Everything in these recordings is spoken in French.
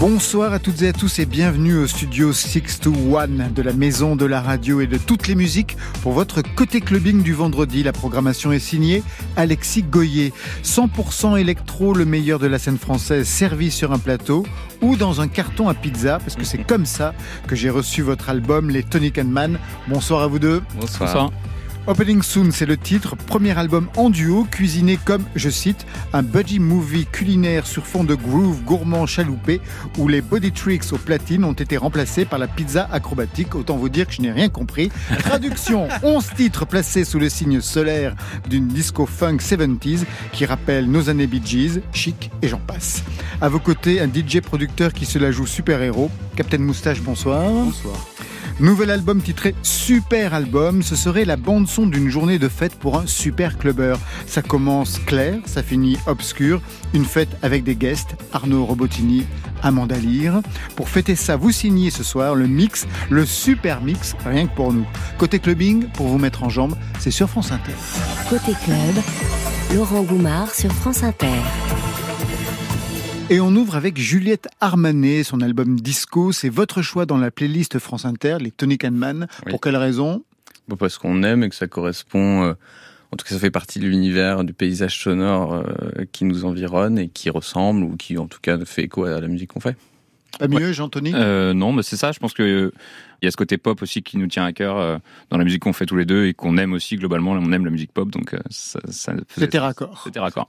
Bonsoir à toutes et à tous et bienvenue au studio 621 de la maison de la radio et de toutes les musiques pour votre côté clubbing du vendredi. La programmation est signée Alexis Goyer. 100% électro, le meilleur de la scène française servi sur un plateau ou dans un carton à pizza parce que c'est comme ça que j'ai reçu votre album Les Tonic and Man. Bonsoir à vous deux. Bonsoir. Opening Soon, c'est le titre, premier album en duo, cuisiné comme, je cite, un budgie movie culinaire sur fond de groove gourmand chaloupé, où les body tricks aux platines ont été remplacés par la pizza acrobatique. Autant vous dire que je n'ai rien compris. Traduction 11 titres placés sous le signe solaire d'une disco funk 70s qui rappelle nos années Bee Gees, chic et j'en passe. À vos côtés, un DJ producteur qui se la joue super-héros. Captain Moustache, bonsoir. Bonsoir. Nouvel album titré Super Album, ce serait la bande son d'une journée de fête pour un super clubbeur. Ça commence clair, ça finit obscur, une fête avec des guests, Arnaud Robotini, Amanda Lear. Pour fêter ça, vous signez ce soir le mix, le super mix, rien que pour nous. Côté clubbing, pour vous mettre en jambe, c'est sur France Inter. Côté club, Laurent Goumard sur France Inter. Et on ouvre avec Juliette Armanet, son album Disco. C'est votre choix dans la playlist France Inter, les Tony Man. Oui. Pour quelle raison? Bon, parce qu'on aime et que ça correspond, euh, en tout cas ça fait partie de l'univers, du paysage sonore euh, qui nous environne et qui ressemble ou qui en tout cas fait écho à la musique qu'on fait. Pas mieux, Jean-Tony? Euh, non, mais c'est ça. Je pense que il y a ce côté pop aussi qui nous tient à cœur euh, dans la musique qu'on fait tous les deux et qu'on aime aussi globalement. On aime la musique pop, donc euh, ça, ça faisait- C'était raccord. C'était raccord.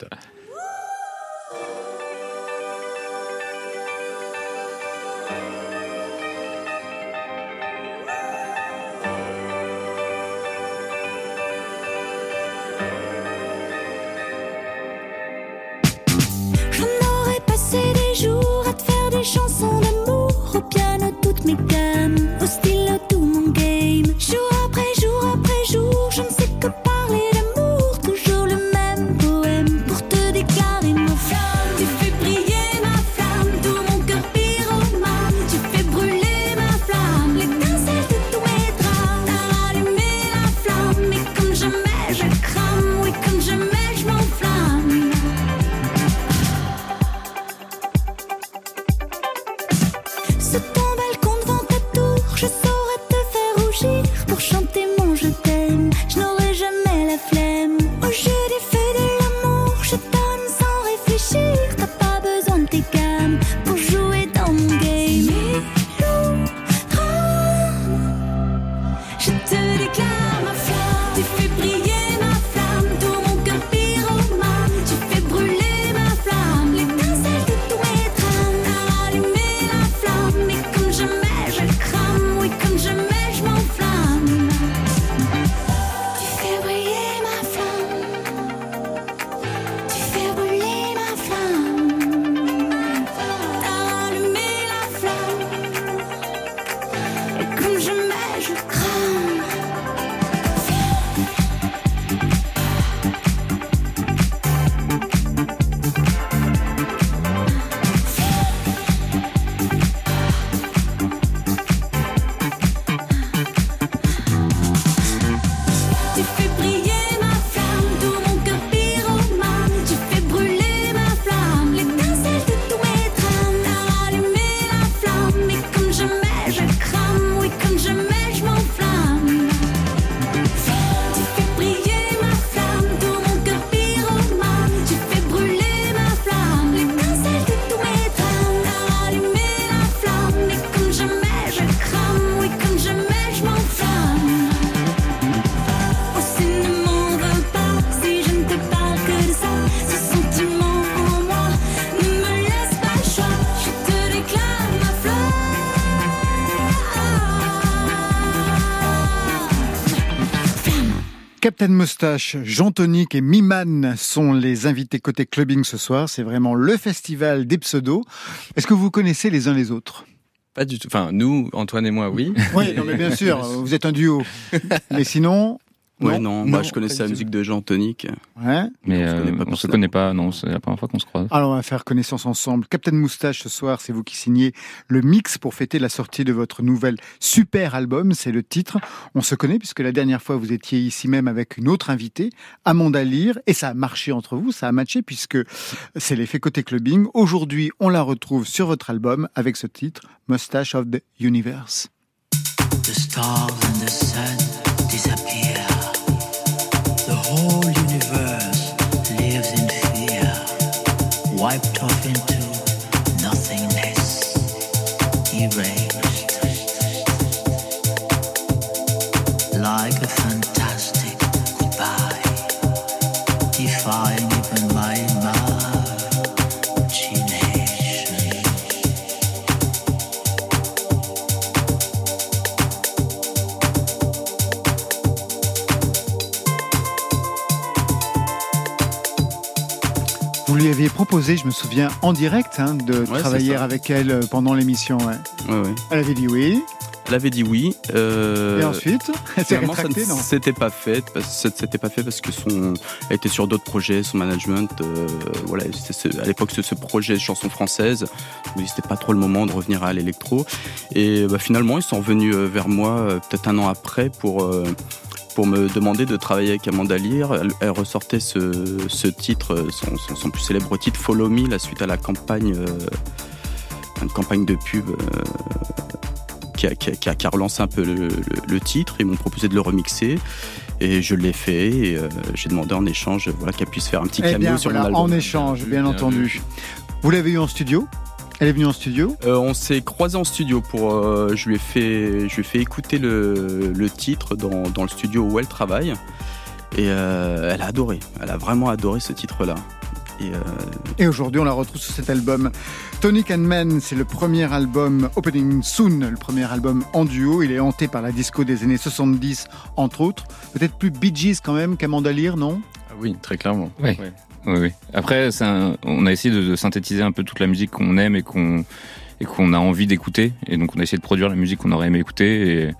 Moustache, Jean Tonic et Miman sont les invités côté clubbing ce soir. C'est vraiment le festival des pseudos. Est-ce que vous connaissez les uns les autres? Pas du tout. Enfin, nous, Antoine et moi, oui. Oui, non mais bien sûr, vous êtes un duo. Mais sinon, Ouais, Non, non, moi non, je connaissais la musique de Jean Tonic. Ouais. Mais On se euh, connaît pas on se connaît pas, non, c'est la première fois qu'on se croise. Alors on va faire connaissance ensemble. Captain Moustache ce soir, c'est vous qui signez le mix pour fêter la sortie de votre nouvel super album, c'est le titre. On se connaît puisque la dernière fois vous étiez ici même avec une autre invitée, Amanda Lear, et ça a marché entre vous, ça a matché puisque c'est l'effet côté clubbing. Aujourd'hui, on la retrouve sur votre album avec ce titre, Mustache of the Universe. The stars and the sun disappear. Wiped off into proposé, je me souviens, en direct, hein, de travailler avec elle euh, pendant l'émission. ouais. Ouais, ouais. Elle avait dit oui, Elle avait dit oui. euh, et ensuite, elle s'est ça non s'était pas fait s'était pas fait parce que son elle était sur d'autres projets, son management, euh, voilà, c'était ce- à l'époque ce, ce projet de chanson française, c'était pas trop le moment de revenir à l'électro. Et bah, finalement, ils sont revenus vers moi peut-être un an après pour euh, pour me demander de travailler avec Amanda Lear. Elle, elle ressortait ce, ce titre, son, son, son plus célèbre titre, Follow Me, la suite à la campagne, euh, une campagne de pub. euh, qui a, qui a- qui a- qui a relancé un peu le, le- le titre. Ils m'ont proposé de le remixer et je l'ai fait. Et euh, j'ai demandé en échange voilà, qu'elle puisse faire un petit Eh cameo bien, sur voilà, mon album. en échange, bien, Bien entendu. Vous l'avez eu en studio? Elle est venue en studio Euh, on s'est croisés en studio pour. euh, je lui ai fait, je lui ai fait écouter le, le titre dans, dans le studio où elle travaille. Et euh, elle a adoré. Elle a vraiment adoré ce titre-là. Et euh, Et aujourd'hui, on la retrouve sur cet album. Tonic and c'est le premier album Opening Soon, le premier album en duo. Il est hanté par la disco des années 70, entre autres. Peut-être plus Bee Gees quand même qu'Amanda Lear, non? Ah oui, très clairement. Oui, oui. Après, on a essayé de, de synthétiser un peu toute la musique qu'on aime et qu'on et qu'on a envie d'écouter. Et donc, on a essayé de produire la musique qu'on aurait aimé écouter. Et,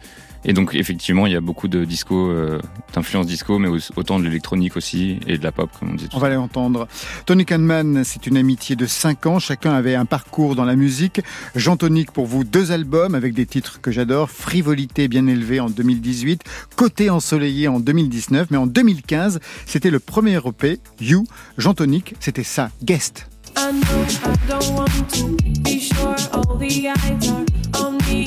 et donc, effectivement, il y a beaucoup de disco, euh, d'influence disco, mais au- autant de l'électronique aussi et de la pop, comme on dit. On va l'entendre. Tonic and Man, c'est une amitié de 5 ans. Chacun avait un parcours dans la musique. Jean Tonic, pour vous, deux albums avec des titres que j'adore. Frivolité bien élevée en 2018. Côté ensoleillé en 2019. Mais en 2015, c'était le premier EP, You. Jean Tonic, c'était ça, Guest. I know I don't want to be sure all the eyes are on me.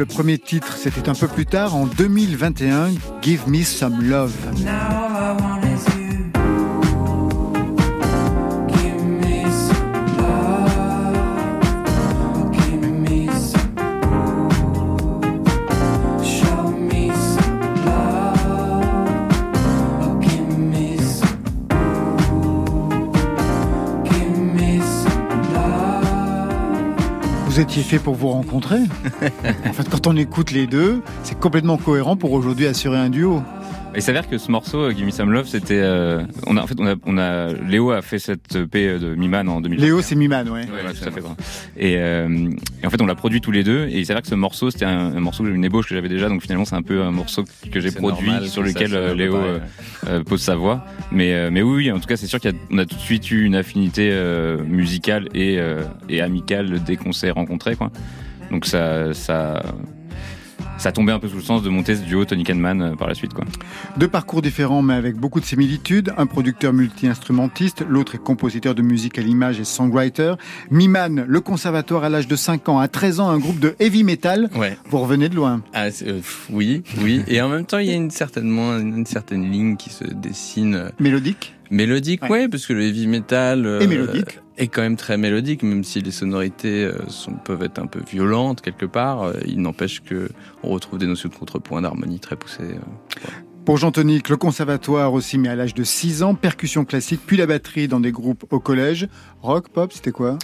Le premier titre, c'était un peu plus tard, en 2021, Give Me Some Love. Now all I want Vous étiez fait pour vous rencontrer En fait, quand on écoute les deux, c'est complètement cohérent pour aujourd'hui assurer un duo. Il s'avère que ce morceau, euh, Give Me Some Love, c'était. euh, on a, en fait, on a, on a, Léo a fait cette EP de Miman en 2000. Léo, c'est Miman, ouais. Ouais, ouais, tout à fait. Et, euh, et en fait, on l'a produit tous les deux. Et il s'avère que ce morceau, c'était un, un morceau, une ébauche que j'avais déjà. Donc finalement, c'est un peu un morceau que j'ai produit, normal sur que lequel ça euh, Léo euh, euh, pose sa voix. Mais, euh, mais oui, oui, en tout cas, c'est sûr qu'on a, tout de suite eu une affinité euh, musicale et, euh, et amicale dès qu'on s'est rencontrés. Quoi. Donc ça, ça, ça tombait un peu sous le sens de monter ce duo Tony Man euh, par la suite. Quoi. Deux parcours différents mais avec beaucoup de similitudes. Un producteur multi-instrumentiste, l'autre est compositeur de musique à l'image et songwriter. Miman, le conservatoire à l'âge de 5 ans, à 13 ans, un groupe de heavy metal. Ouais. Vous revenez de loin. Ah, euh, oui, oui. Et en même temps, il y a une certainement une certaine ligne qui se dessine euh, Mélodique mélodique, Ouais. ouais, parce que le heavy metal euh, est quand même très mélodique, même si les sonorités euh, sont, peuvent être un peu violentes quelque part. euh, il n'empêche que on retrouve des notions de contrepoint, d'harmonie très poussées. Pour Jean Tonic, le conservatoire aussi, mais à l'âge de 6 ans, percussion classique, puis la batterie dans des groupes au collège. Rock, pop, c'était quoi?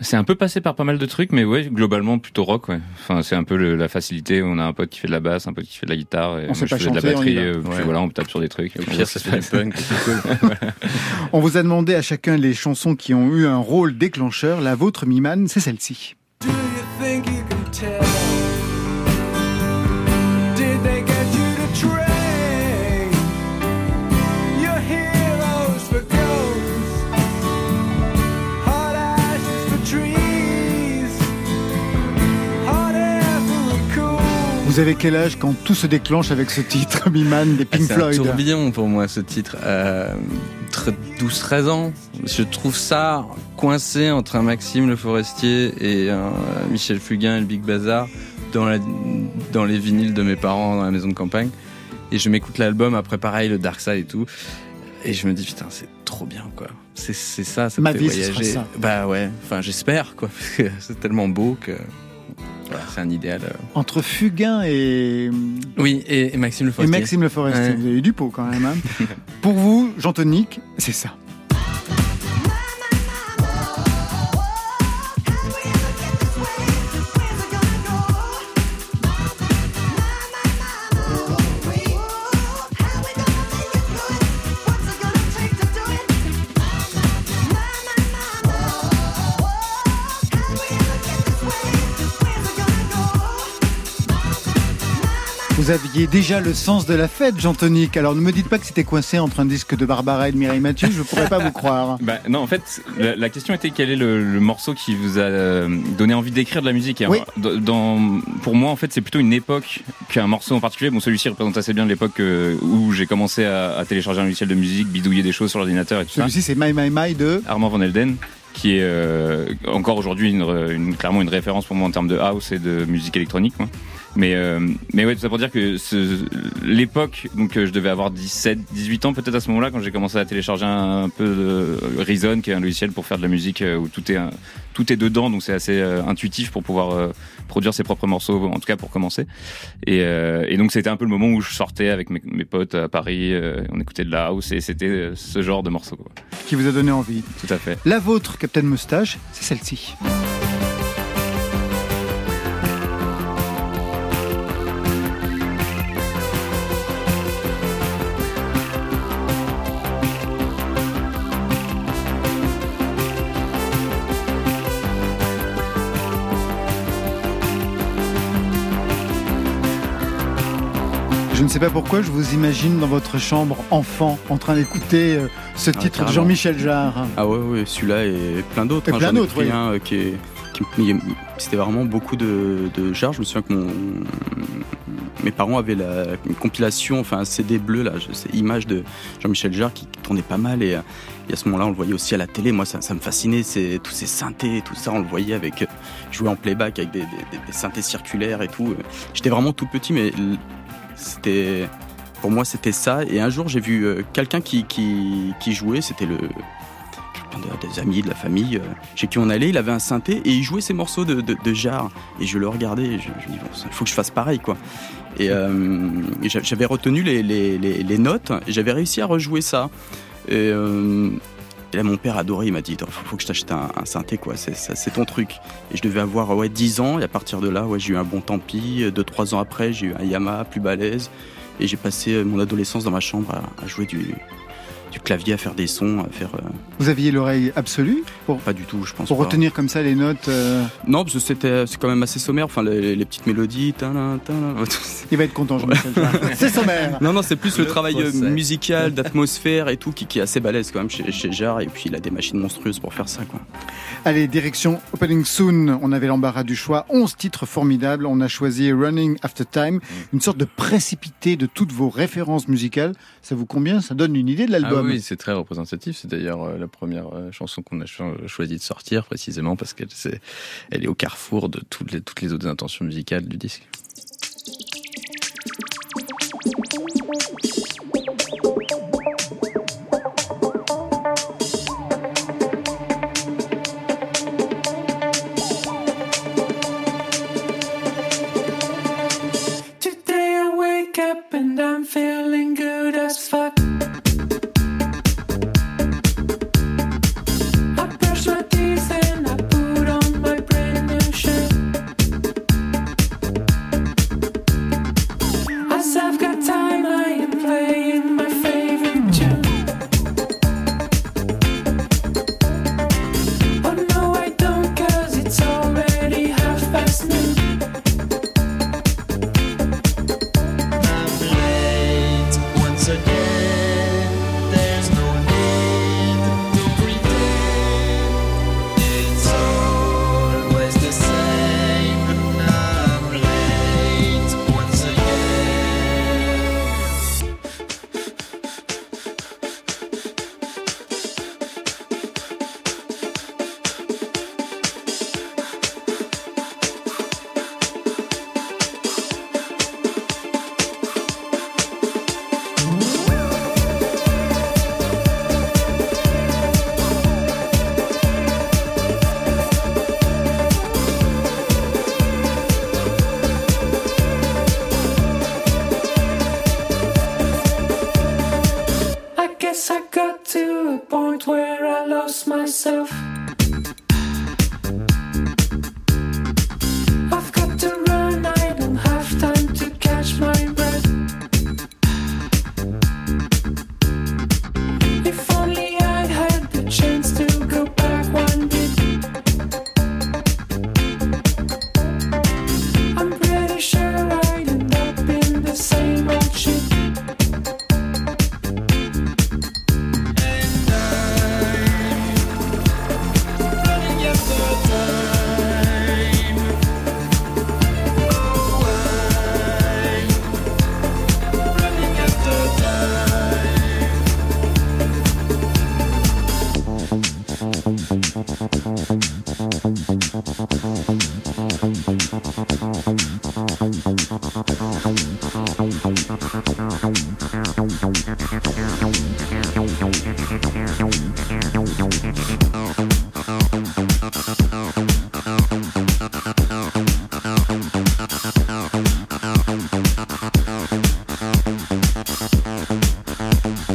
C'est un peu passé par pas mal de trucs, mais ouais, globalement plutôt rock. Ouais. Enfin, c'est un peu le- la facilité. On a un pote qui fait de la basse, un pote qui fait de la guitare. Et On moi, sait je pas fais de la batterie. euh, puis Ouais. voilà, on tape sur des trucs. Au pire, ça fait se des passe. punks, c'est cool. On vous a demandé à chacun les chansons qui ont eu un rôle déclencheur. La vôtre, Miman, c'est celle-ci. Do you think you can Vous avez quel âge quand tout se déclenche avec ce titre, Miman, des Ah, Pink c'est un Floyd tourbillon pour moi ce titre. Euh, 12-13 ans. Je trouve ça coincé entre un Maxime Le Forestier et un euh, Michel Fugain et le Big Bazar dans, la, dans les vinyles de mes parents dans la maison de campagne. Et je m'écoute l'album après pareil, le Dark Side et tout. Et je me dis putain c'est trop bien quoi. C'est ça, ça me Ma fait vie, voyager. ça. Bah ouais. Enfin j'espère quoi. C'est tellement beau que voilà, c'est un idéal. euh. Entre Fugain et, Oui et, et Maxime Le et Forestier. Maxime Le Forestier. Ouais. Vous avez eu du pot quand même. hein. Pour vous, Jean Tonique, c'est ça. Aviez déjà le sens de la fête, Jean Tonique. Alors ne me dites pas que c'était coincé entre un disque de Barbara et de Mireille Mathieu, je ne pourrais pas vous croire. Bah, non, en fait, la, la question était quel est le, le morceau qui vous a euh, donné envie d'écrire de la musique. Et Oui. alors, dans, pour moi, en fait, c'est plutôt une époque qu'un morceau en particulier. Bon, celui-ci représente assez bien l'époque euh, où j'ai commencé à, à télécharger un logiciel de musique, bidouiller des choses sur l'ordinateur et tout ça. Celui-ci, c'est My My My de. Armand Van Elden, qui est euh, encore aujourd'hui une, une- clairement une référence pour moi en termes de house et de musique électronique. Mais, euh, mais ouais, tout ça pour dire que ce- l'époque, donc euh, je devais avoir 17, 18 ans peut-être à ce moment-là, quand j'ai commencé à télécharger un, un peu de Reason, qui est un logiciel pour faire de la musique euh, où tout est, tout est dedans, donc c'est assez euh, intuitif pour pouvoir produire ses propres morceaux, en tout cas pour commencer. Et, euh, et donc c'était un peu le moment où je sortais avec mes, mes potes à Paris, on écoutait de la house et c'était ce genre de morceau. Quoi. qui vous a donné envie. Tout à fait. La vôtre, Captain Moustache, c'est celle-ci. Sais pas pourquoi, je vous imagine dans votre chambre, enfant, en train d'écouter euh, ce Ah, titre de. Jean-Michel Jarre. Ah ouais, ouais celui-là et plein d'autres. Et hein. plein d'autres, oui. un, euh, qui est- qui- il- C'était vraiment beaucoup de, de Jarre. Je me souviens que mon, mes parents avaient la, une compilation, enfin un CD bleu, là, je- c'est image de Jean-Michel Jarre qui tournait pas mal. Et, euh, et à ce moment-là, on le voyait aussi à la télé. Moi, ça, ça me fascinait, c'est, tous ces synthés et tout ça. On le voyait avec. jouer en playback avec des, des- synthés circulaires et tout. J'étais vraiment tout petit, mais c'était. Pour moi, c'était ça. Et un jour, j'ai vu euh, quelqu'un qui, qui, jouait. C'était le. Des, amis, de la famille, euh, chez qui on allait, il avait un synthé et il jouait ses morceaux de, de, de Jarre. Et je le regardais je, me dis, bon, il faut que je fasse pareil, quoi. Et, euh, j'avais retenu les, les, les, notes et j'avais réussi à rejouer ça. Et, et là, mon père adoré, il m'a dit, faut, faut que je t'achète un, synthé, quoi. C'est, ton truc. Et je devais avoir ouais, 10 ans et à partir de là, ouais, j'ai eu un bon tant pis. Deux, trois ans après, j'ai eu un Yamaha plus balèze. Et j'ai passé euh, mon adolescence dans ma chambre à, jouer du, du clavier, à faire des sons, à faire. euh, Vous aviez l'oreille absolue? Pour, pas du tout, je pense. pour pas. retenir comme ça les notes euh, Non, parce que c'était, c'est quand même assez sommaire. Enfin, les, les petites mélodies. Il va être content, Jean-Michel Jarre. C'est sommaire. Non, non, c'est plus le, Le travail procès. musical, d'atmosphère et tout qui, qui est assez balèze quand même chez, chez Jarre. Et puis il a des machines monstrueuses pour faire ça, quoi. Allez, direction Opening Soon. On avait l'embarras du choix. 11 titres formidables. On a choisi Running After Time, une sorte de précipité de toutes vos références musicales. Ça vous convient? Ça donne une idée de Ah l'album. oui, c'est très représentatif. C'est d'ailleurs euh, la première euh, chanson qu'on a cho- choisi de sortir, précisément parce qu'elle elle est au carrefour de toutes les, toutes les autres intentions musicales du disque. Thank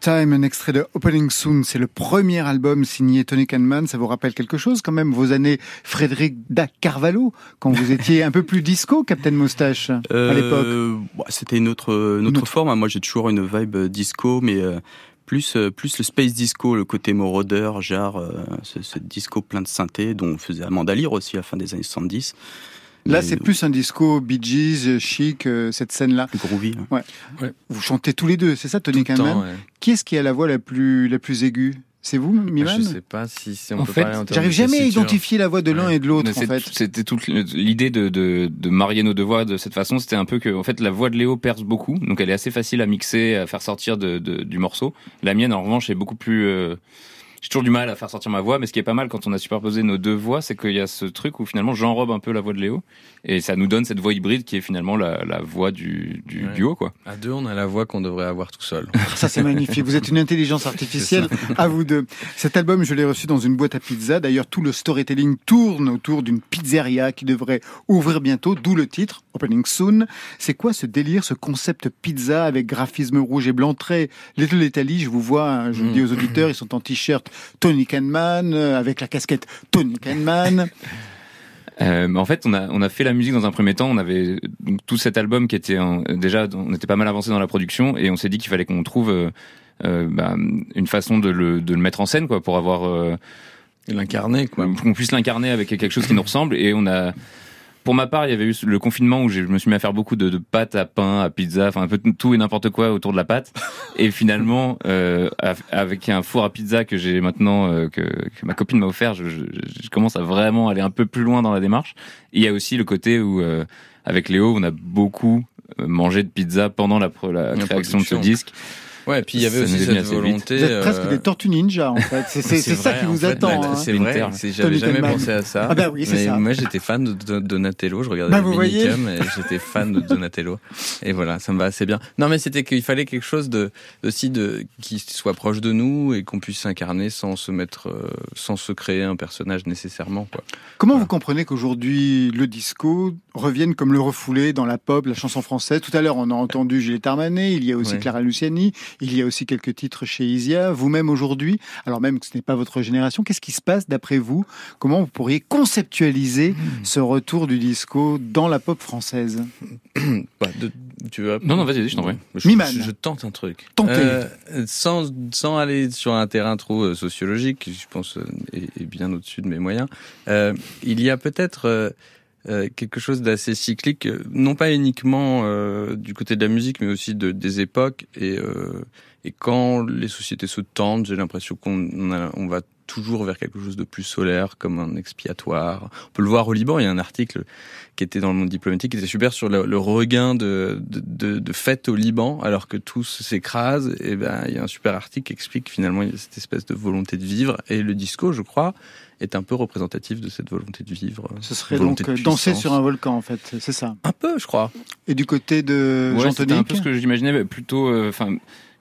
Time, un extrait de Opening Soon, c'est le premier album signé Tony Kahneman. Ça vous rappelle quelque chose quand même, vos années Frédéric da Carvalho, quand vous étiez un peu plus disco, Captain Moustache, à l'époque Euh, bah, C'était une autre, une autre forme. Moi, j'ai toujours une vibe euh, disco, mais euh, plus, plus le space disco, le côté Moroder, genre ce, ce disco plein de synthé, dont on faisait Amanda Lear aussi à la fin des années 70. Là, c'est plus un disco Bee Gees, chic, euh, cette scène-là. groovy. hein. Vous chantez tous les deux, c'est ça, Tony Kahneman ouais. Qui est-ce qui a la voix la plus, la plus aiguë? C'est vous, Miman Je sais pas si, on En peut fait, J'arrive jamais à identifier la voix de l'un Ouais. et de l'autre, en c'est- fait. C'était toute l'idée de, de, de marier nos deux voix de cette façon. C'était un peu que, en fait, la voix de Léo perce beaucoup, donc elle est assez facile à mixer, à faire sortir de, de- du morceau. La mienne, en revanche, est beaucoup plus. euh, j'ai toujours du mal à faire sortir ma voix, mais ce qui est pas mal quand on a superposé nos deux voix, c'est qu'il y a ce truc où finalement j'enrobe un peu la voix de Léo, et ça nous donne cette voix hybride qui est finalement la, la voix du, du Ouais. duo, quoi. À deux, on a la voix qu'on devrait avoir tout seul. Ça, c'est magnifique. Vous êtes une intelligence artificielle. À vous deux. Cet album, je l'ai reçu dans une boîte à pizza. D'ailleurs, tout le storytelling tourne autour d'une pizzeria qui devrait ouvrir bientôt, d'où le titre, Opening Soon. C'est quoi ce délire, ce concept pizza avec graphisme rouge et blanc très Little Italy? Je vous vois, hein, je le dis aux auditeurs, ils sont en t-shirt Tony Kahneman, euh, avec la casquette Tony Kahneman. Euh, en fait, on a, on a fait la musique dans un premier temps. On avait donc, tout cet album qui était en- déjà, on était pas mal avancé dans la production et on s'est dit qu'il fallait qu'on trouve euh, euh, bah, une façon de le, de le mettre en scène, quoi, pour avoir euh, L'incarner, quoi. pour qu'on puisse l'incarner avec quelque chose qui nous ressemble. Et on a, pour ma part, il y avait eu le confinement où je me suis mis à faire beaucoup de, de pâtes à pain, à pizza, enfin un peu tout et n'importe quoi autour de la pâte. Et finalement, euh, av- avec un four à pizza que j'ai maintenant, euh, que, que ma copine m'a offert, je, je- je commence à vraiment aller un peu plus loin dans la démarche. Et il y a aussi le côté où, euh, avec Léo, on a beaucoup euh, mangé de pizza pendant la, la création de ce disque. Ouais, puis il y avait aussi cette volonté. Vous êtes presque euh, des tortues ninja, en fait. C'est ça qui vous attend. bah, hein. C'est vrai, j'avais jamais pensé à ça. Ah bah oui, c'est ça. moi j'étais fan de Don- Donatello, je regardais Bah, le voyez. Minicum et j'étais fan de Donatello. Et voilà, ça me va assez bien. Non mais c'était qu'il fallait quelque chose de aussi de qui soit proche de nous et qu'on puisse s'incarner sans se mettre euh, sans se créer un personnage nécessairement quoi. Comment vous comprenez qu'aujourd'hui le disco revienne comme le refoulé dans la pop, la chanson française? Tout à l'heure, on a entendu Juliette Armanet, il y a aussi Ouais. Clara Luciani, il y a aussi quelques titres chez Isia. Vous-même aujourd'hui, alors même que ce n'est pas votre génération, qu'est-ce qui se passe d'après vous? Comment vous pourriez conceptualiser ce retour du disco dans la pop française? Bah, de- tu veux Non, non, vas-y, je t'en prie. Je, Miman. je- je tente un truc. Tentez. Euh, sans, sans aller sur un terrain trop euh, sociologique, qui, je pense, euh, est, est bien au-dessus de mes moyens, euh, il y a peut-être euh, quelque chose d'assez cyclique, euh, non pas uniquement euh, du côté de la musique, mais aussi de, des époques. Et, euh, et quand les sociétés se tendent, j'ai l'impression qu'on on va toujours vers quelque chose de plus solaire, comme un expiatoire. On peut le voir au Liban, il y a un article qui était dans le monde diplomatique, qui était super sur le, le regain de, de, de, de fêtes au Liban, alors que tout s'écrase. Et ben, il y a un super article qui explique finalement cette espèce de volonté de vivre. Et le disco, je crois, est un peu représentatif de cette volonté de vivre. Ce serait donc euh, danser sur un volcan, en fait, c'est ça. Un peu, je crois. Et du côté de Ouais, Jean un peu ce que j'imaginais, mais plutôt, euh, enfin,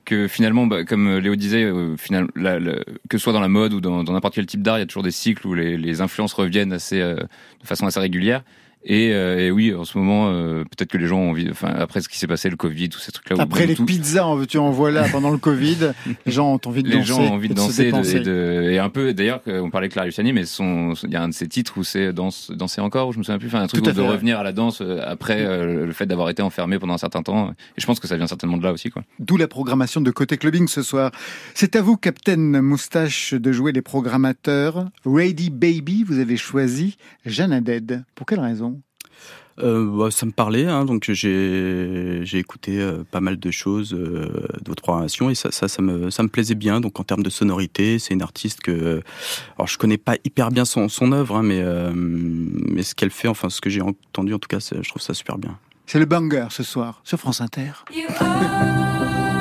que finalement, bah, comme euh, Léo disait, euh, final, la- la- que ce soit dans la mode ou dans dans n'importe quel type d'art, il y a toujours des cycles où les, les influences reviennent assez, euh, de façon assez régulière. Et, euh, et oui, en ce moment, euh, peut-être que les gens ont envie, enfin après ce qui s'est passé, le Covid, tous ces trucs-là. Après les tout- pizzas, en veux-tu en voilà pendant le Covid, les gens ont envie de les danser. gens ont envie de danser et de- et, de- et un peu d'ailleurs on parlait de Claire Luciani mais il y a un de ses titres où c'est danse danser encore je me souviens plus enfin un truc de ouais. revenir à la danse euh, après euh, le fait d'avoir été enfermé pendant un certain temps et je pense que ça vient certainement de là aussi quoi D'où la programmation de Côté Clubbing ce soir. C'est à vous, Captain Moustache, de jouer les programmateurs. Ready Baby, vous avez choisi Jeanne Haddad. Pour quelle raison? Bah, ça me parlait, hein, donc j'ai j'ai écouté euh, pas mal de choses euh, de votre programmation et ça, ça, ça me ça me plaisait bien. Donc en termes de sonorité, c'est une artiste que alors je connais pas hyper bien son son œuvre, hein, mais euh, mais ce qu'elle fait, enfin ce que j'ai entendu en tout cas, je trouve ça super bien. C'est le banger ce soir sur France Inter. You are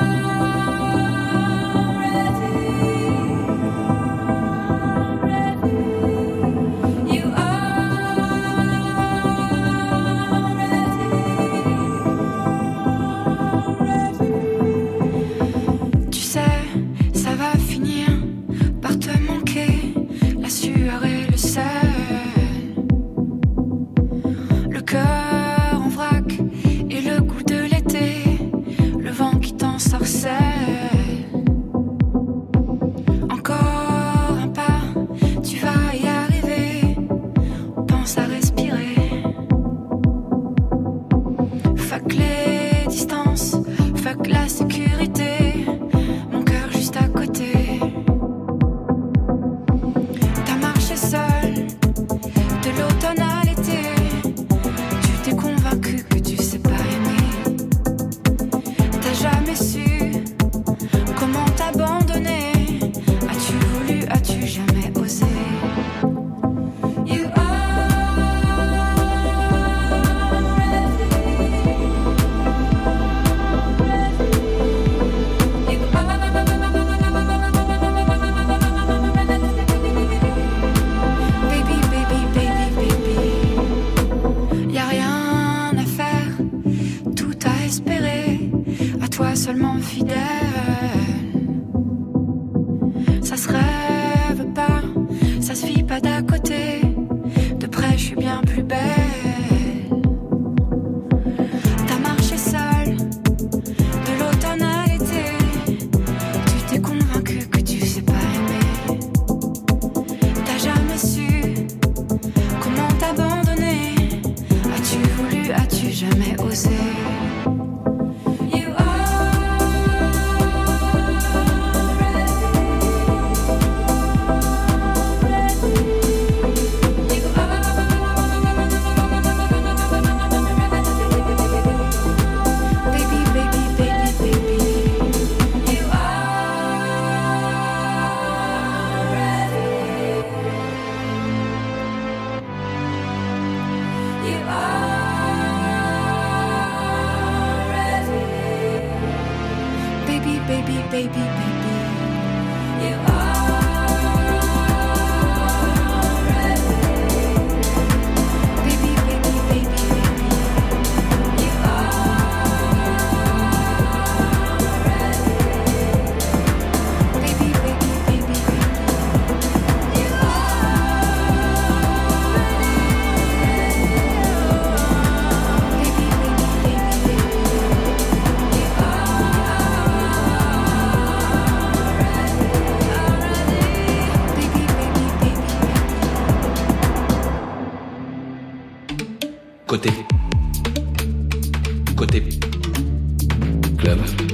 Club.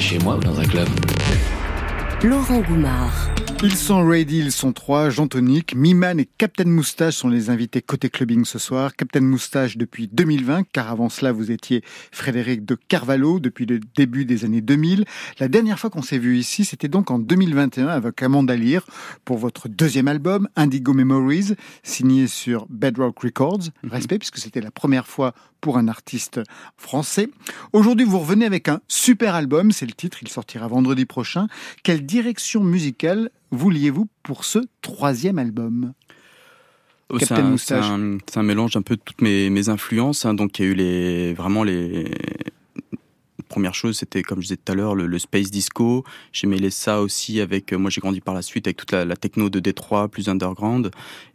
Chez moi ou dans un club. Laurent Goumard. Ils sont ready, ils sont trois. Jean Tonic, Miman et Captain Moustache sont les invités côté clubbing ce soir. Captain Moustache depuis 2020, car avant cela vous étiez Frédéric de Carvalho depuis le début des années 2000. La dernière fois qu'on s'est vu ici, c'était donc en 2021 avec Amanda Lear pour votre deuxième album, Indigo Memories, signé sur Bedrock Records. Respect, puisque c'était la première fois pour un artiste français. Aujourd'hui, vous revenez avec un super album, c'est le titre, il sortira vendredi prochain. Quelle direction musicale vouliez-vous pour ce troisième album? Oh, C'est Captain un, un- un mélange un peu de toutes mes, mes influences. hein. donc il y a eu les vraiment les premières choses, c'était comme je disais tout à l'heure, le, le space disco. J'ai mêlé ça aussi avec. euh, moi, j'ai grandi par la suite avec toute la, la techno de Détroit, plus underground.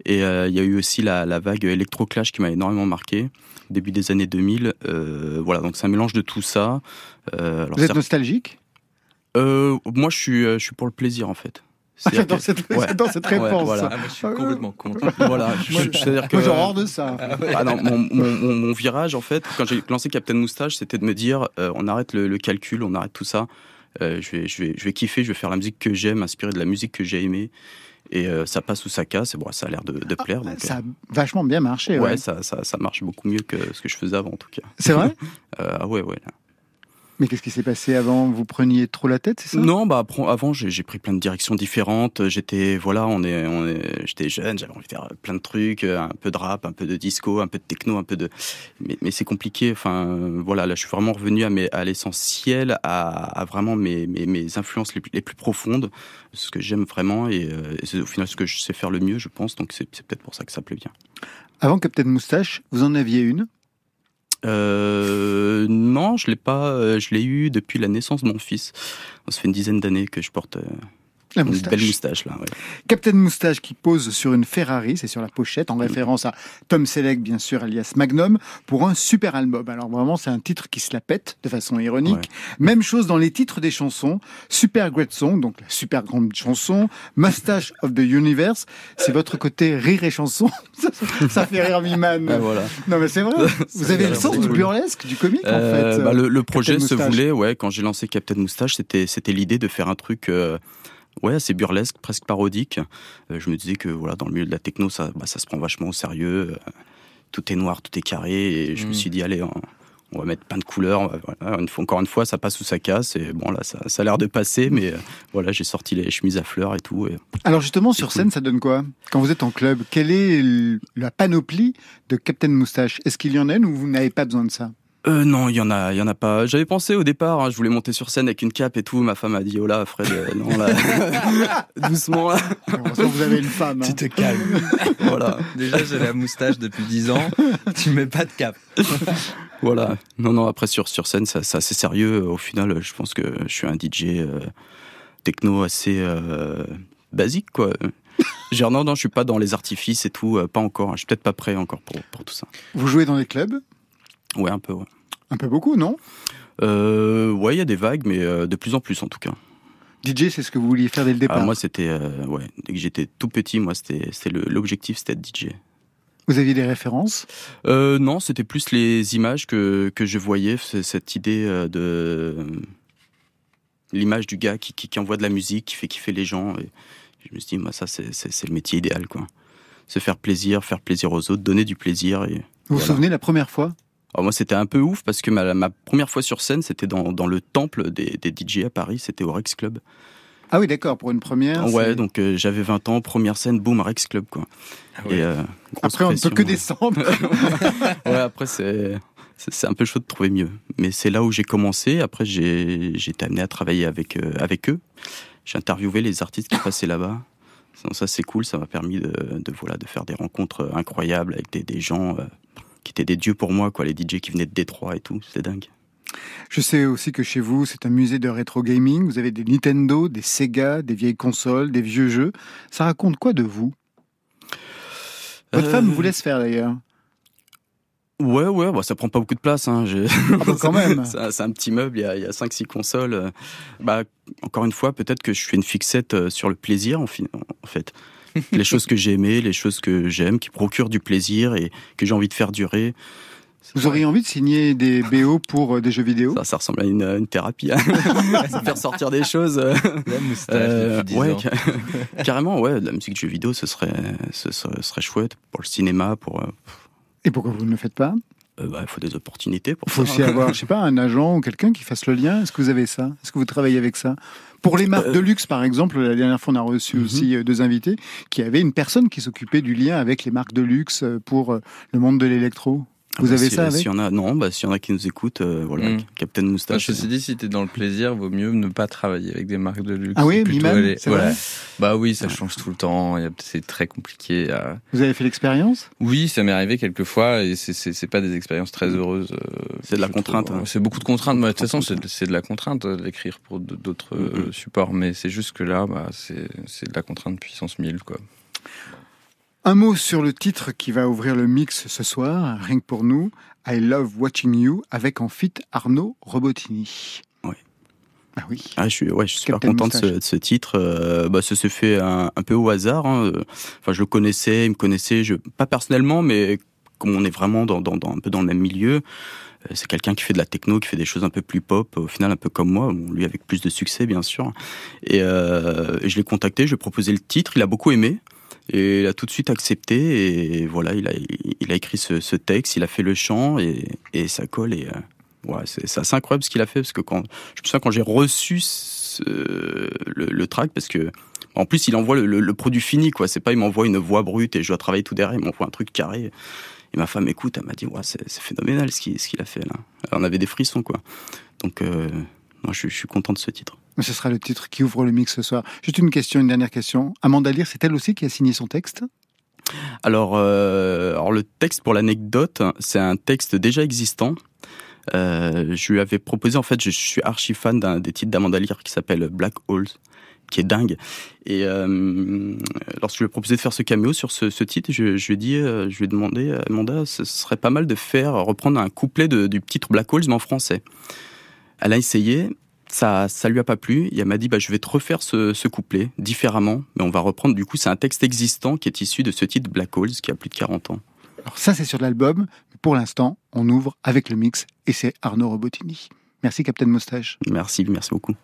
Et euh, il y a eu aussi la, la vague électroclash qui m'a énormément marqué, début des années 2000. Euh, voilà, donc c'est un mélange de tout ça. Alors Vous êtes nostalgique? Moi, je suis, je suis pour le plaisir en fait. C'est-à-dire J'adore que- cette, Ouais. cette Ouais, réponse. voilà. Ah, moi, je suis complètement contre. Voilà, je- je- c'est-à-dire que Moi, j'ai horreur de ça. Ah non, mon, mon, mon- mon virage, en fait, quand j'ai lancé Captain Moustache, c'était de me dire, euh, on arrête le, le calcul, on arrête tout ça. Euh, je, vais, je, vais, je vais kiffer, je vais faire la musique que j'aime, inspirée de la musique que j'ai aimée. Et euh, ça passe ou ça casse, et bon, ça a l'air de, de plaire. donc, Ça a vachement bien marché. ouais, ouais. ça, ça, ça marche beaucoup mieux que ce que je faisais avant, en tout cas. C'est vrai? Euh, ah ouais, ouais. là. Mais qu'est-ce qui s'est passé avant? Vous preniez trop la tête, c'est ça? Non, bah avant j'ai pris plein de directions différentes. J'étais voilà, on est, on est, j'étais jeune, j'avais envie de faire plein de trucs, euh, un peu de rap, un peu de disco, un peu de techno, un peu de. Mais, mais c'est compliqué. Enfin voilà, là je suis vraiment revenu à mes, à l'essentiel, à, à vraiment mes, mes, mes influences les plus, les plus profondes, ce que j'aime vraiment et, euh, et c'est au final ce que je sais faire le mieux, je pense. Donc c'est c'est peut-être pour ça que ça plaît bien. Avant Captain Moustache, vous en aviez une? Euh, non, je l'ai pas. euh, Je l'ai eu depuis la naissance de mon fils. Ça fait une dizaine d'années que je porte. La une moustache. belle moustache là. ouais. Captain Moustache qui pose sur une Ferrari, c'est sur la pochette, en référence à Tom Selleck, bien sûr, alias Magnum, pour un super album. Alors vraiment, c'est un titre qui se la pète de façon ironique. Même chose dans les titres des chansons. Super Great Song, donc la super grande chanson. Mustache of the Universe, c'est votre côté rire et chanson. ça, fait rire Miman. Ah, voilà. Non mais c'est vrai. Vous avez le sens du burlesque, du comique en Euh, fait. bah, le, le projet Captain se Moustache. voulait, ouais, quand j'ai lancé Captain Moustache, c'était c'était l'idée de faire un truc euh, ouais, assez burlesque, presque parodique. Euh, je me disais que voilà, dans le milieu de la techno, ça bah, ça se prend vachement au sérieux. Euh, tout est noir, tout est carré et je me Mm. suis dit allez, on, on va mettre plein de couleurs, voilà, une fois, encore une fois, ça passe ou ça casse et bon là ça, ça a l'air de passer mais euh, voilà, j'ai sorti les chemises à fleurs et tout et Alors justement, sur cool. scène, ça donne quoi? Quand vous êtes en club, quelle est la panoplie de Captain Moustache? Est-ce qu'il y en a une ou vous n'avez pas besoin de ça? Euh, non, il y en a, il y en a pas. J'avais pensé au départ, hein, je voulais monter sur scène avec une cape et tout. Ma femme a dit, oh là, Fred, euh, non là, doucement là. Heureusement, vous avez une femme. hein. te calmes. Voilà, Déjà, j'ai la moustache depuis 10 ans. Tu mets pas de cap. voilà. Non, non. Après sur sur scène, ça- c'est assez sérieux. Au final, je pense que je suis un DJ euh, techno assez euh, basique, quoi. Genre non, non, je suis pas dans les artifices et tout, euh, pas encore. Je suis peut-être pas prêt encore pour pour tout ça. Vous jouez dans des clubs? Ouais, un peu. Ouais, Un peu beaucoup, non? Euh, ouais, il y a des vagues, mais euh, de plus en plus en tout cas. DJ, c'est ce que vous vouliez faire dès le départ? Ah, moi, c'était, euh, ouais, dès que j'étais tout petit, moi, c'était, l'objectif, c'était d'être DJ. Vous aviez des références? Euh, non, c'était plus les images que, que je voyais, cette idée de l'image du gars qui, qui, qui envoie de la musique, qui fait kiffer les gens. Et je me suis dit, moi, ça, c'est, le métier idéal, quoi. Se faire plaisir, faire plaisir aux autres, donner du plaisir. Et Vous vous souvenez la première fois? Alors moi, c'était un peu ouf parce que ma, ma première fois sur scène, c'était dans, dans le temple des, des DJ à Paris, c'était au Rex Club. Ah oui, d'accord, pour une première. ouais, c'est- donc euh, j'avais 20 ans, première scène, boum, Rex Club, quoi. ouais. Et, euh, Après, on ne peut que descendre. ouais, après, c'est, c'est, c'est un peu chaud de trouver mieux. Mais c'est là où j'ai commencé. Après, j'ai, j'ai été amené à travailler avec, euh, avec eux. J'ai interviewé les artistes qui passaient là-bas. Ça, c'est cool. Ça m'a permis de, de, voilà, de faire des rencontres incroyables avec des, des gens euh, qui étaient des dieux pour moi, quoi. Les DJ qui venaient de Détroit et tout. C'était dingue. Je sais aussi que chez vous, c'est un musée de rétro gaming. Vous avez des Nintendo, des Sega, des vieilles consoles, des vieux jeux. Ça raconte quoi de vous? Votre Euh, femme vous laisse faire d'ailleurs. Ouais, ouais, bah, ça prend pas beaucoup de place. Hein. Ah bah, quand même. c'est un- petit meuble, il y a, y a 5-6 consoles. euh. Bah, encore une fois, peut-être que je fais une fixette euh, sur le plaisir, en, fin- en fait. les choses que j'ai aimées, les choses que j'aime, qui procurent du plaisir et que j'ai envie de faire durer. Vous auriez envie de signer des BO pour euh, des jeux vidéo? Ça, ça ressemble à une, une thérapie. hein. faire sortir des choses. euh, La moustache euh, depuis 10 ouais, ca- carrément, ouais, de la musique de jeux vidéo, ce serait, ce serait, ce serait chouette pour le cinéma, pour. euh, Et pourquoi vous ne le faites pas? Euh, bah, il faut des opportunités pour Il faut aussi avoir, je sais pas, un agent ou quelqu'un qui fasse le lien. Est-ce que vous avez ça? Est-ce que vous travaillez avec ça? Pour les marques Euh, de luxe, par exemple, la dernière fois, on a reçu Mhm. aussi euh, deux invités qui avaient une personne qui s'occupait du lien avec les marques de luxe pour le monde de l'électro. Vous bah, avez si- ça avec S'il y en a, non, bah, s'il y en a qui nous écoutent, euh, voilà, Mm. Captain Moustache. ceci dit, si t'es dans le plaisir, vaut mieux ne pas travailler avec des marques de luxe. Ah oui, plutôt aller- c'est voilà. vrai Bah oui, ça change tout le temps. C'est très compliqué. à- Vous avez fait l'expérience? Oui, ça m'est arrivé quelques fois et c'est- pas des expériences très heureuses. euh, C'est de la je contrainte, hein. C'est beaucoup de contraintes. De toute façon, c'est de- la contrainte euh, d'écrire pour d'autres euh, Mhm. supports, mais c'est juste que là, bah, c'est c'est de la contrainte puissance 1000, quoi. Un mot sur le titre qui va ouvrir le mix ce soir, rien que pour nous. I Love Watching You avec en fit Arnaud Robotini. Ouais. Ah oui. Ah, je suis, ouais, je suis super content de ce, Moustache. de ce titre. Euh, bah, ça s'est fait un, un peu au hasard. hein. Euh, Enfin, je le connaissais, il me connaissait, je, pas personnellement, mais comme on est vraiment dans, dans, dans- un peu dans le même milieu, euh, c'est quelqu'un qui fait de la techno, qui fait des choses un peu plus pop, au final un peu comme moi, bon, lui avec plus de succès bien sûr. Et, euh, et je l'ai contacté, je lui ai proposé le titre, il a beaucoup aimé. Et il a tout de suite accepté et voilà, il a, il a écrit ce, texte, il a fait le chant et, et ça colle et euh, ouais, c'est assez incroyable ce qu'il a fait parce que quand je me souviens quand j'ai reçu le, track parce que en plus il envoie le, produit fini quoi, c'est pas il m'envoie une voix brute et je dois travailler tout derrière, il m'envoie un truc carré. Et ma femme écoute, elle m'a dit ouais c'est phénoménal ce qu'il ce qu'il a fait là. On avait des frissons quoi. Donc euh, moi je, suis- je suis content de ce titre. Ce sera le titre qui ouvre le mix ce soir. Juste une question, une dernière question. Amanda Lear, c'est elle aussi qui a signé son texte? Alors, euh, alors le texte pour l'anecdote, c'est un texte déjà existant. Euh, je lui avais proposé, en fait, je, suis archi fan d'un des titres d'Amanda Lear qui s'appelle Black Holes, qui est dingue. Et euh, lorsque je lui ai proposé de faire ce caméo sur ce, ce titre, je, je lui ai dit, je lui ai demandé, Amanda, ce serait pas mal de faire reprendre un couplet de- du titre Black Holes mais en français. Elle a essayé, ça, ça lui a pas plu. Et elle m'a dit, bah, je vais te refaire ce, ce couplet différemment, mais on va reprendre. Du coup, c'est un texte existant qui est issu de ce titre Black Holes qui a plus de 40 ans. Alors ça, c'est sur l'album. Pour l'instant, on ouvre avec le mix et c'est Arnaud Robotini. Merci, Captain Moustache. Merci, merci beaucoup.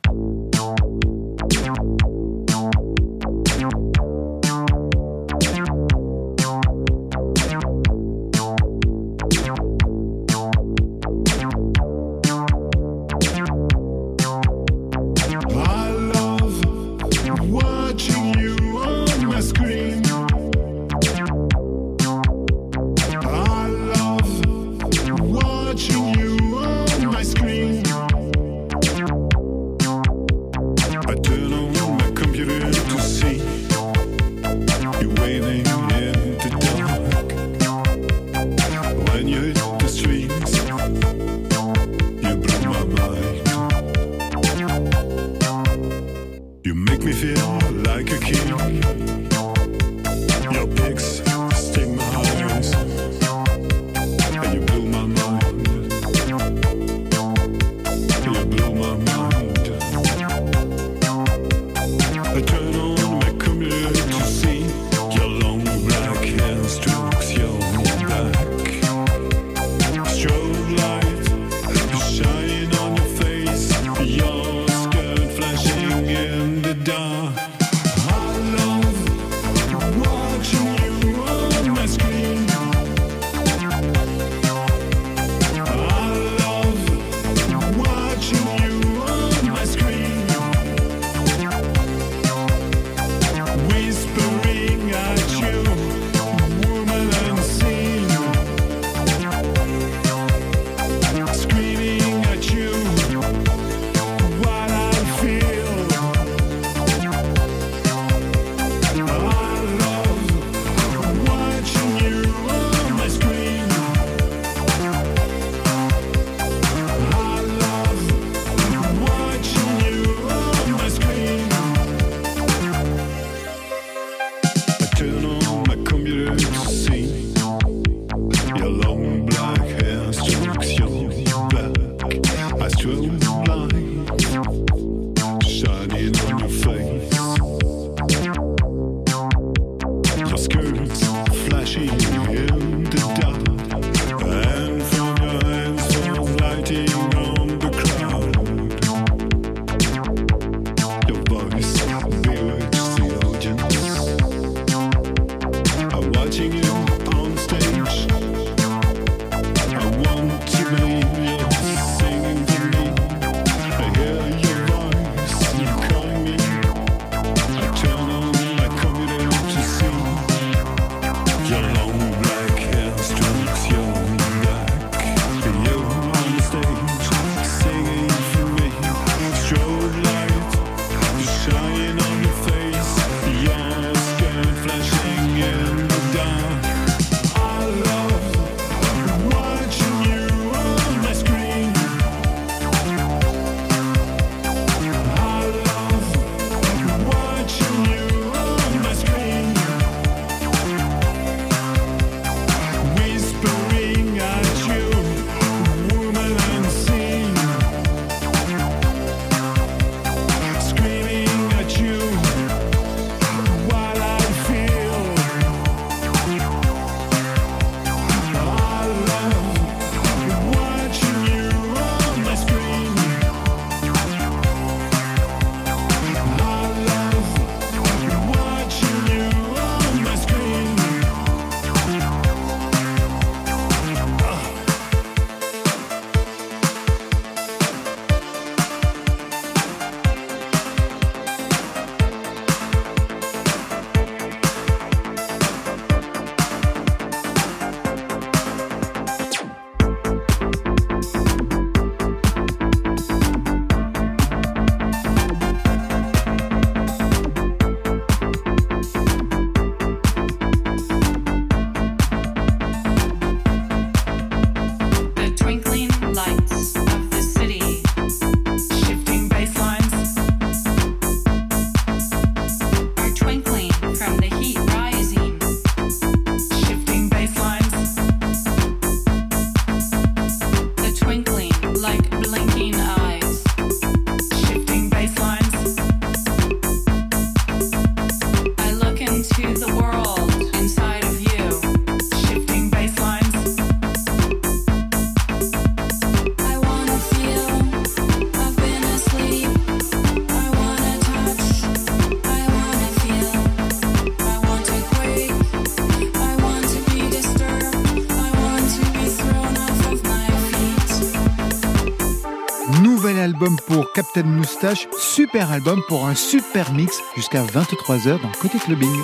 Captain Moustache, super album pour un super mix jusqu'à 23h dans Côté Clubbing.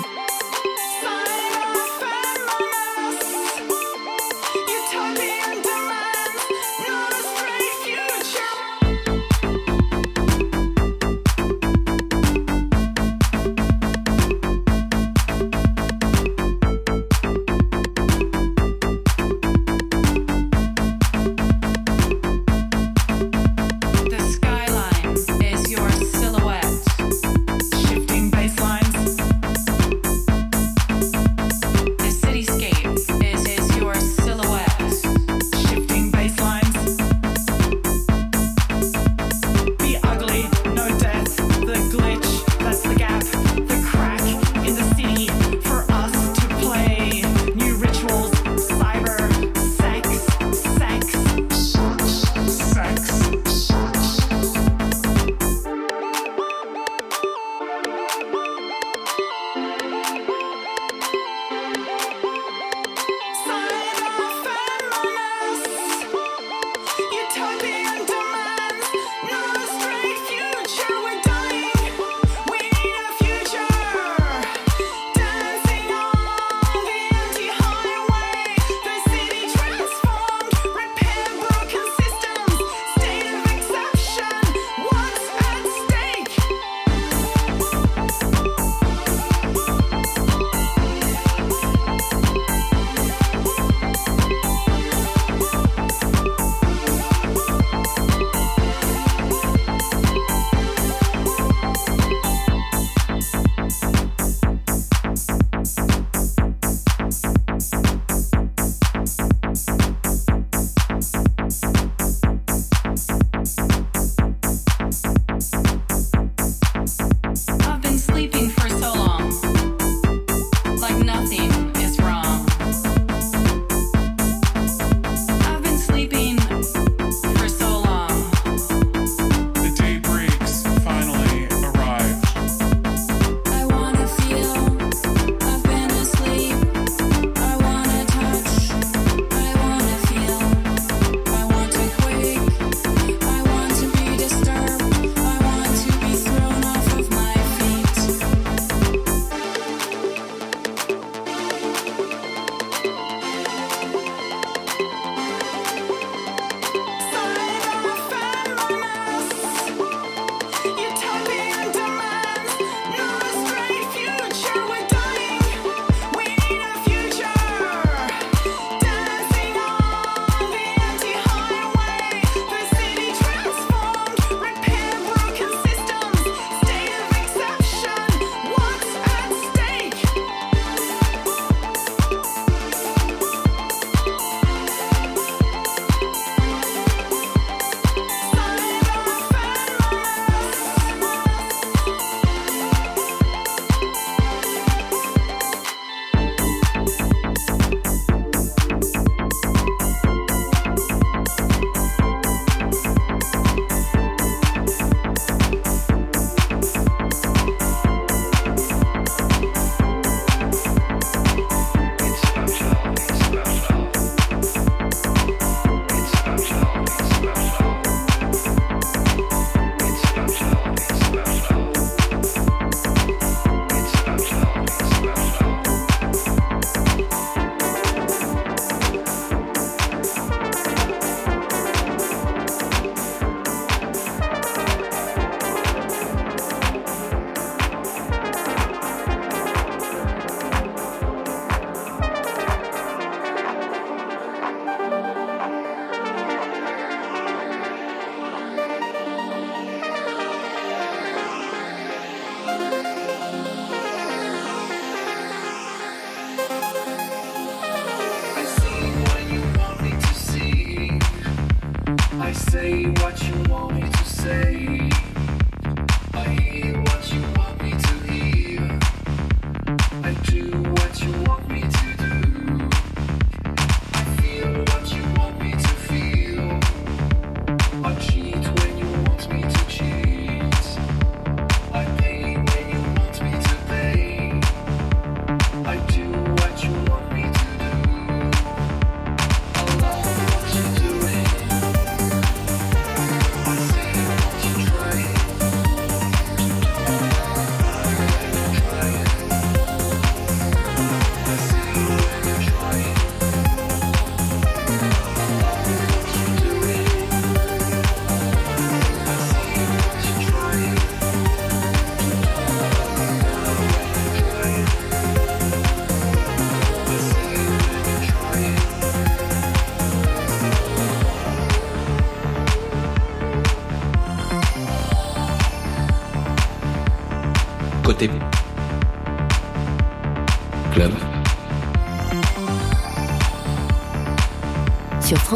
say what you want me to say.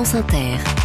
France Inter.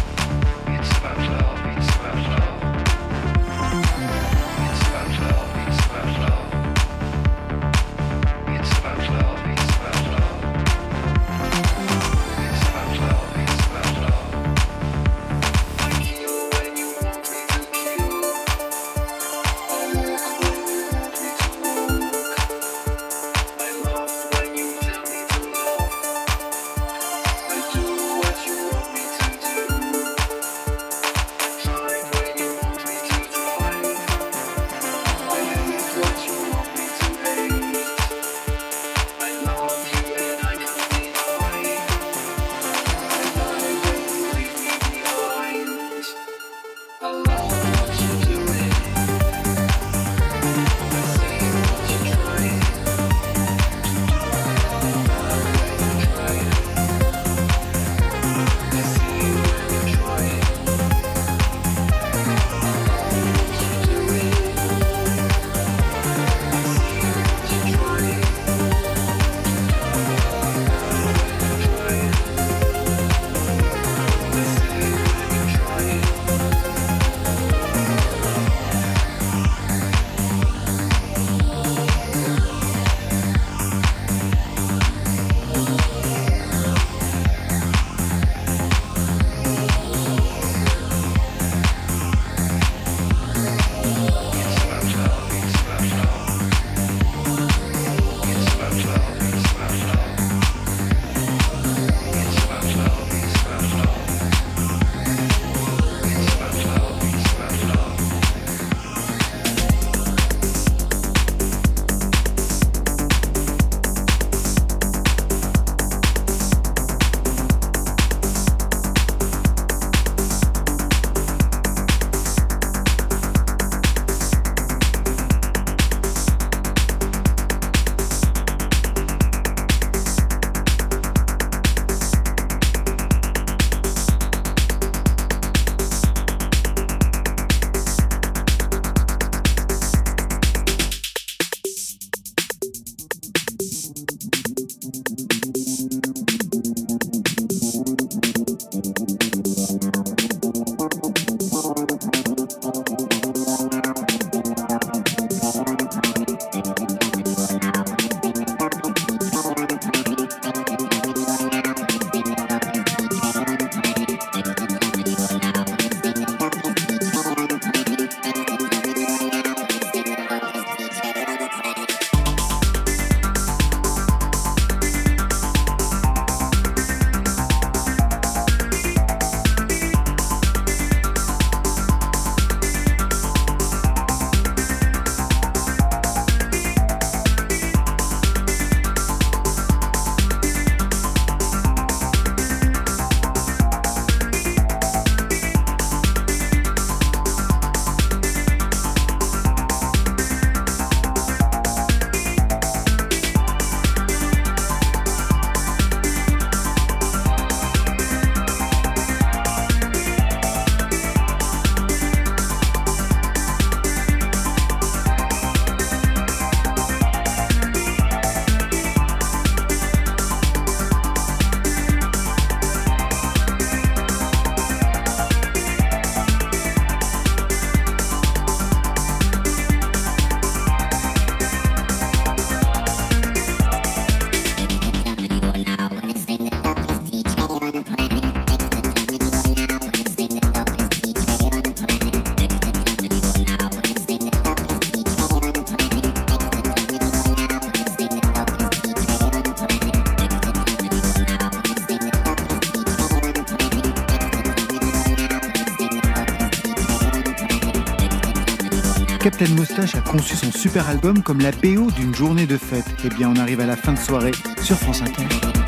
Captain Moustache a conçu son super album comme la BO d'une journée de fête. Eh bien, on arrive à la fin de soirée sur France Inter.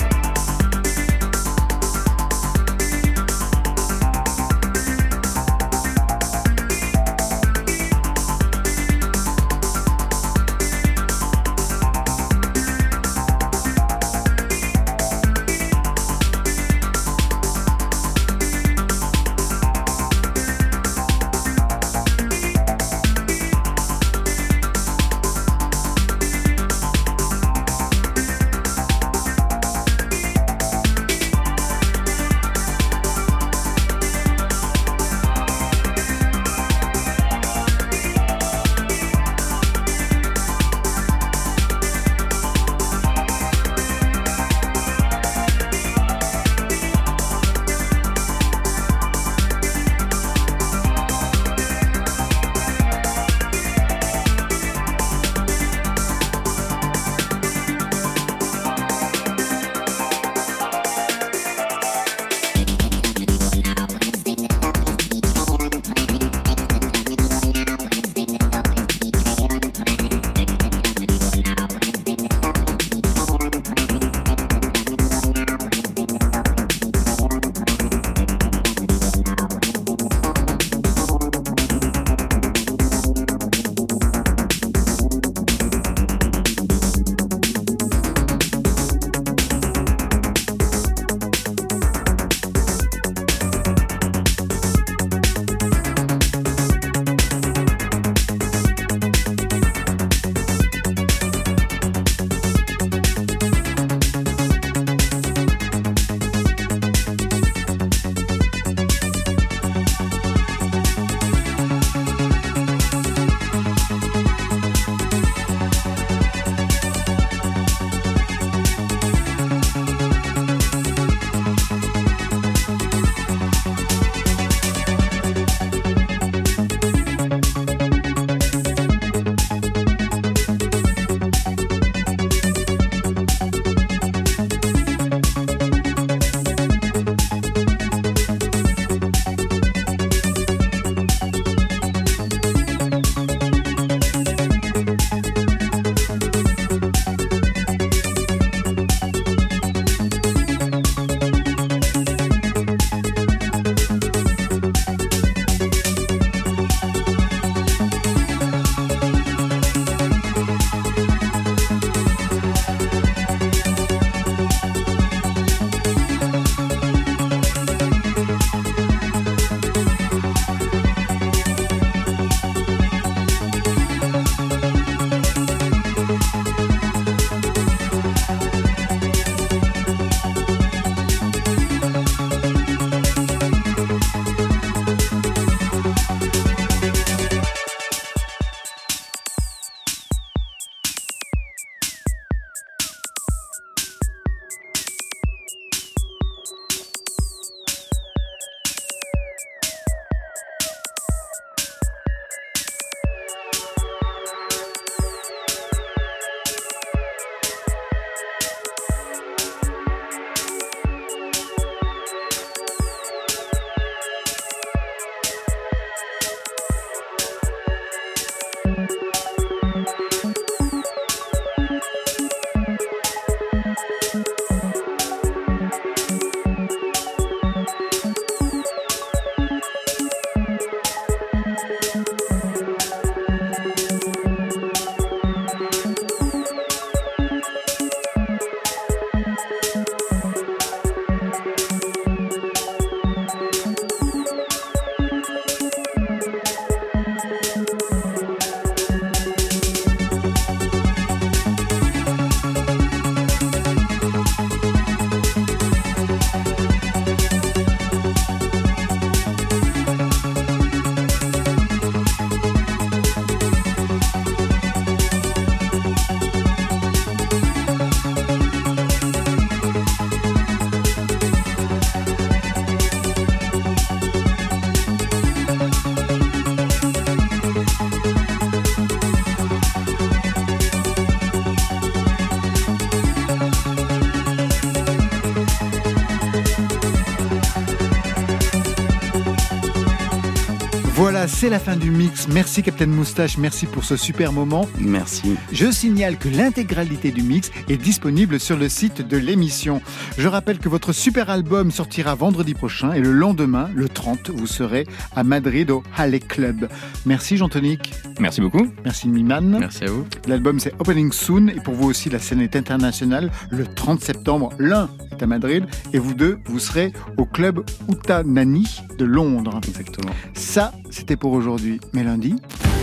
C'est la fin du mix. Merci Captain Moustache, merci pour ce super moment. Merci. Je signale que l'intégralité du mix est disponible sur le site de l'émission. Je rappelle que votre super album sortira vendredi prochain et le lendemain, le 30, vous serez à Madrid au Halle Club. Merci Jean-Tonique. Merci beaucoup. Merci Miman. Merci à vous. L'album c'est Opening Soon et pour vous aussi la scène est internationale. Le 30 septembre, l'un est à Madrid et vous deux, vous serez au club Utanani de Londres. Exactement. Ça, c'était pour aujourd'hui. Mais lundi,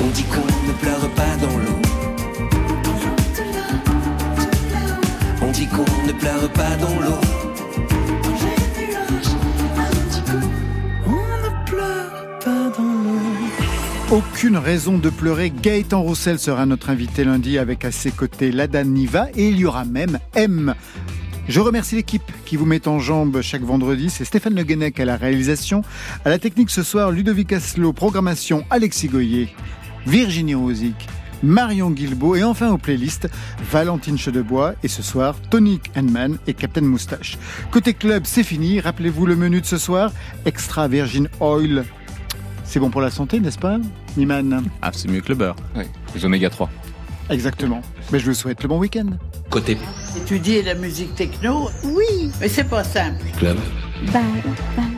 On dit qu'on ne pleure pas dans l'eau. On dit qu'on ne pleure pas dans l'eau. On ne pleure pas dans l'eau. aucune raison de pleurer. Gaëtan Roussel sera notre invité lundi avec à ses côtés Lada Niva et il y aura même M. Je remercie l'équipe qui vous met en jambe chaque vendredi. C'est Stéphane Le Guenec à la réalisation. À la technique ce soir, Ludovic Asselot, programmation Alexis Goyer, Virginie Rosic, Marion Guilbeault et enfin aux playlists Valentine Chedebois et ce soir Tonic Henman et Captain Moustache. Côté club, c'est fini. Rappelez-vous le menu de ce soir extra virgin oil. C'est bon pour la santé, n'est-ce pas, Niman? Ah, c'est mieux que le beurre. Oui, les oméga 3. Exactement. Mais je vous souhaite le bon week-end. Côté Étudier la musique techno, oui, mais c'est pas simple. club. Bye bye.